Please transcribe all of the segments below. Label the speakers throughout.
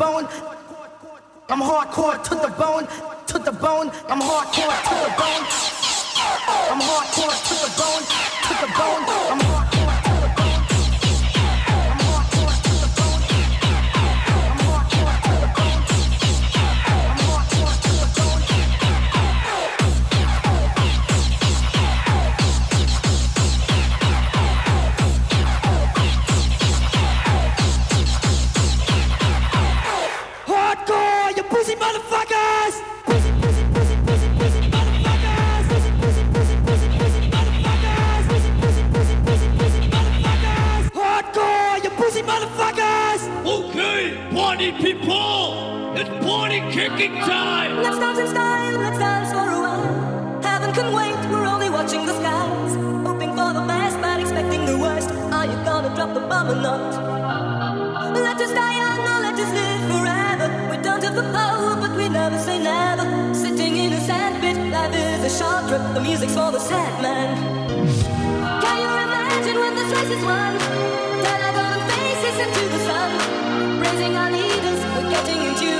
Speaker 1: bone. I'm hardcore to the bone, to the bone. I'm hardcore to the bone. I'm hardcore to the bone, to the bone. I'm hardcore.
Speaker 2: but we never say never. Sitting in a sandpit, life is a short trip. The music's for the sad man. Can you imagine when won? Golden faces into the sun, raising our leaders. We're getting into.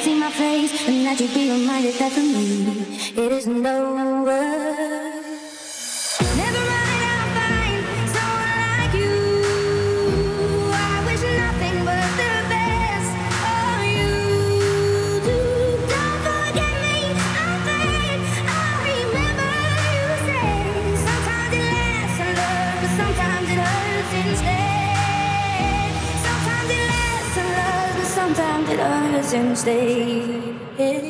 Speaker 3: see my face and that you be reminded that for me it isn't over. since they hit.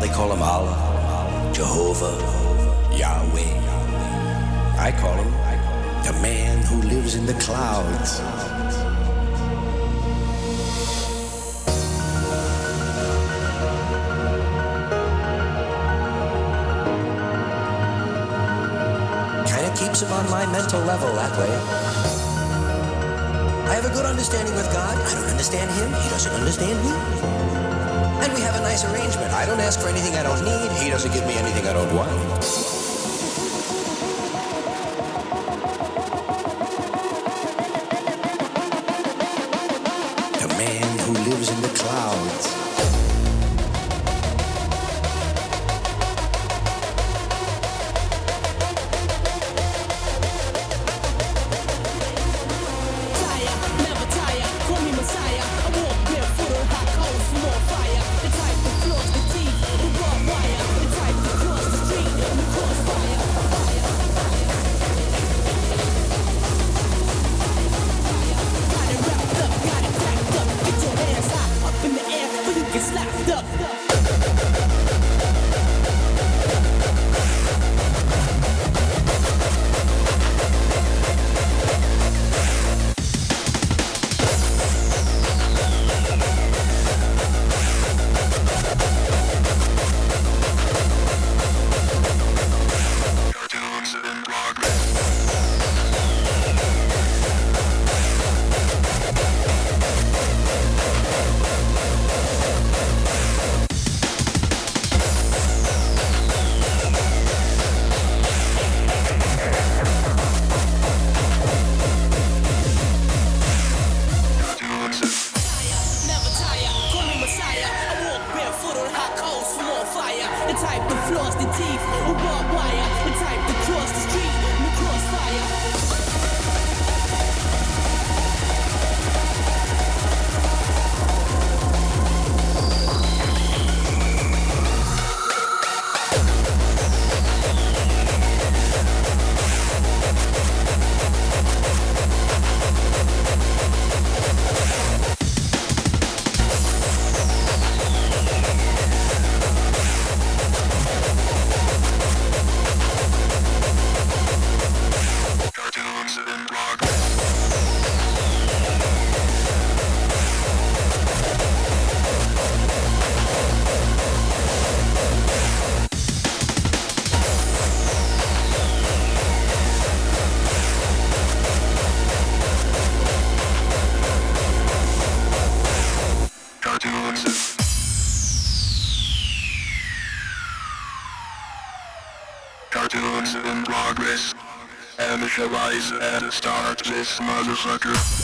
Speaker 4: They call him Allah, Jehovah, Yahweh. I call him the man who lives in the clouds. Kinda keeps him on my mental level that way. I have a good understanding with God. I don't understand him. He doesn't understand me. And we have a nice arrangement. I don't ask for anything I don't need. He doesn't give me anything I don't want.
Speaker 5: smells like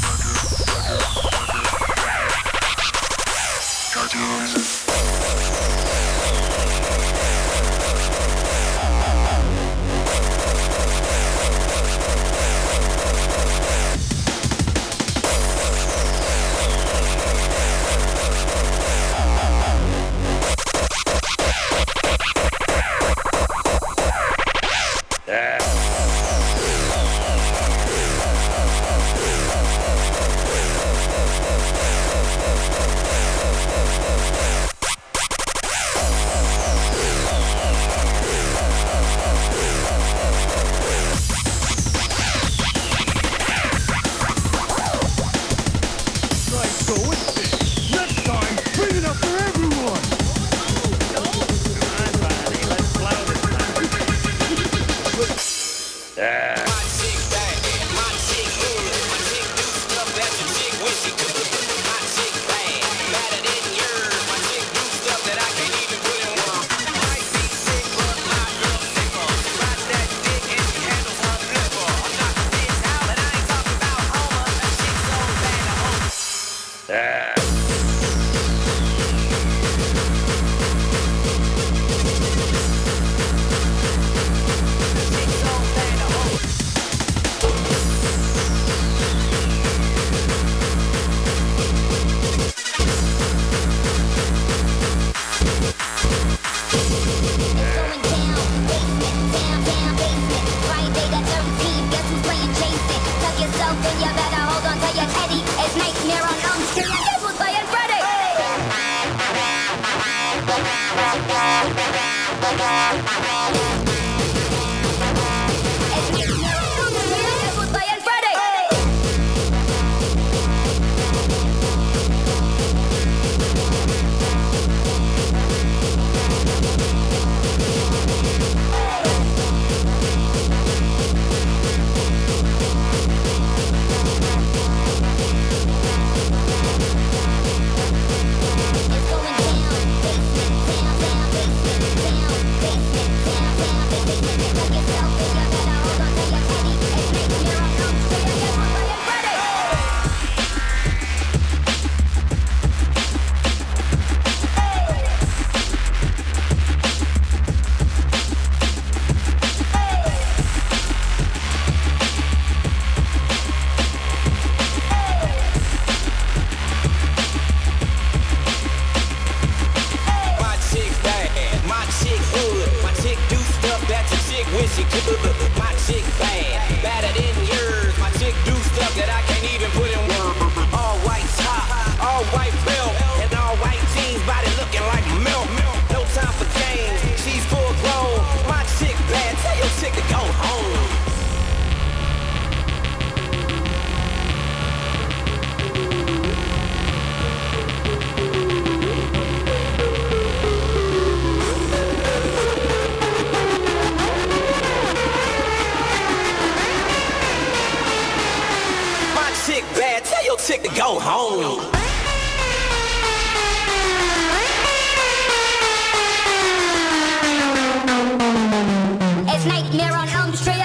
Speaker 6: Nightmare on Elm Street.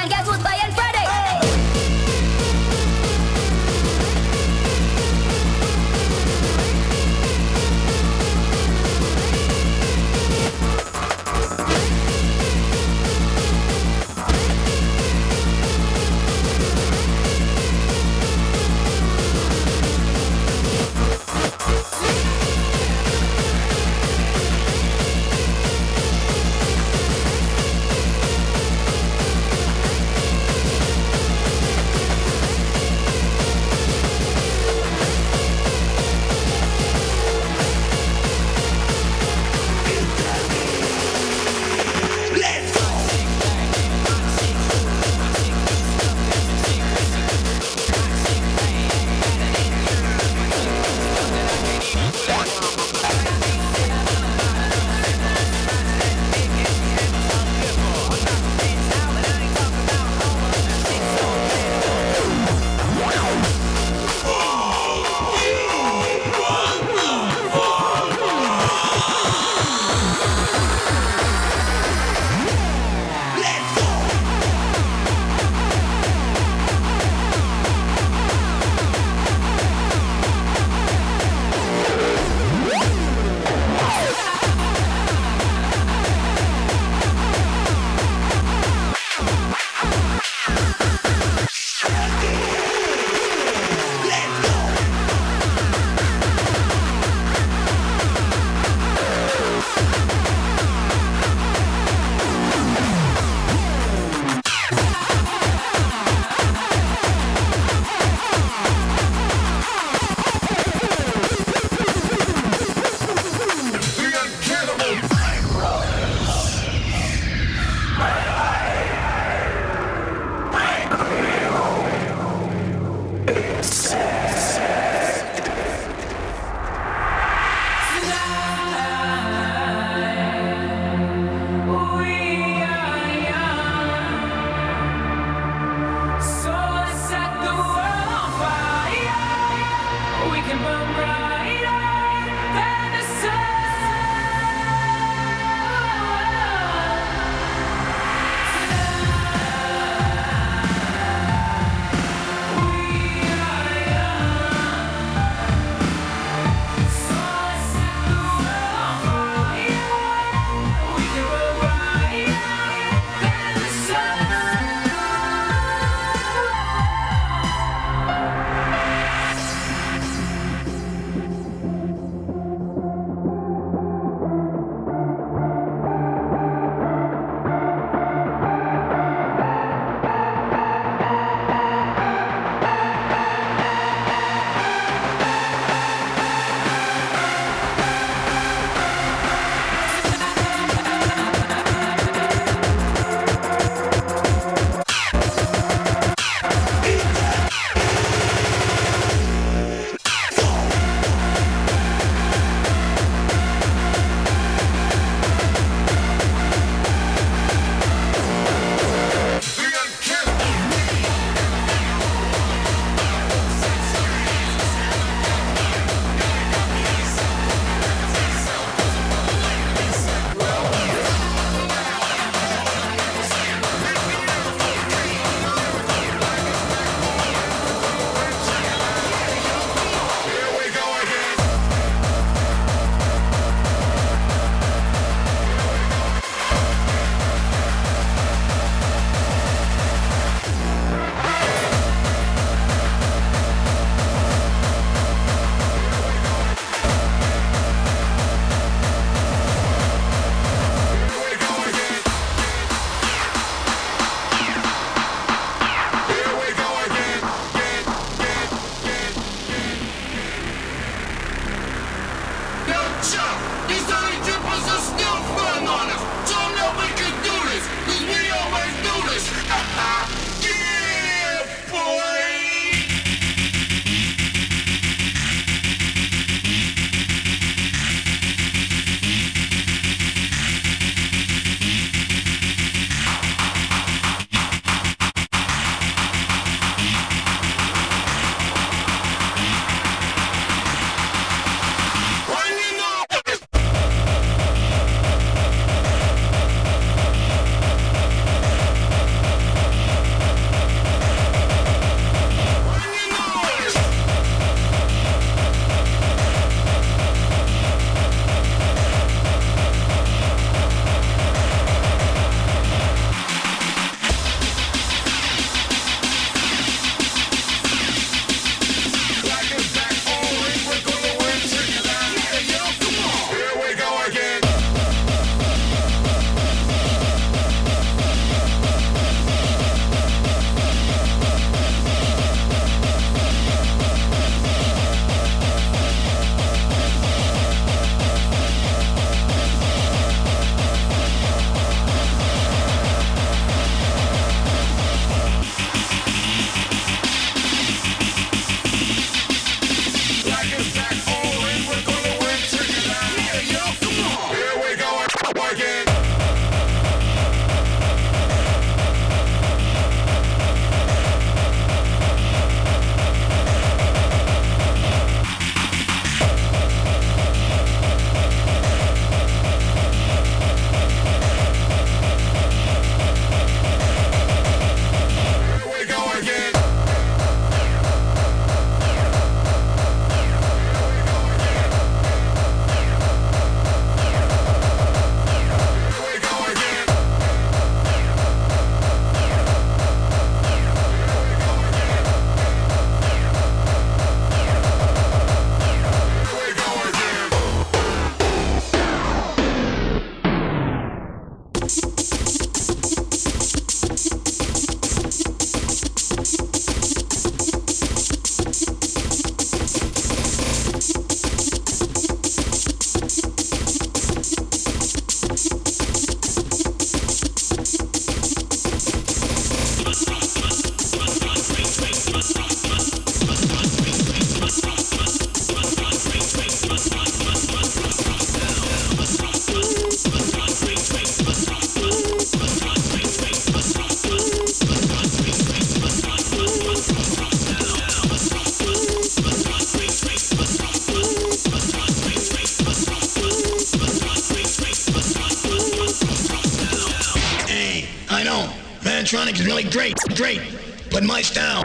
Speaker 7: Great. But my style,